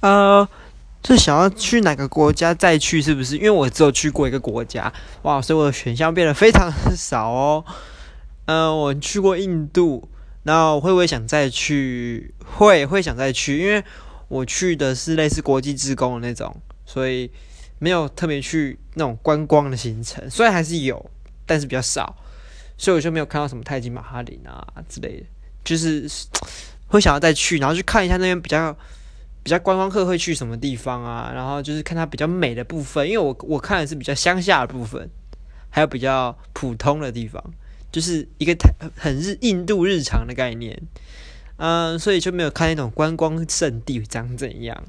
呃，是想要去哪个国家再去，是不是？因为我只有去过一个国家，哇，所以我的选项变得非常少哦。嗯，我去过印度，那会不会想再去？会，会想再去，因为我去的是类似国际职工的那种，所以没有特别去那种观光的行程，虽然还是有，但是比较少，所以我就没有看到什么泰姬玛哈陵啊之类的，就是会想要再去，然后去看一下那边比较。比较观光客会去什么地方啊？然后就是看它比较美的部分，因为我我看的是比较乡下的部分，还有比较普通的地方，就是一个太很日印度日常的概念，嗯，所以就没有看那种观光圣地长怎样，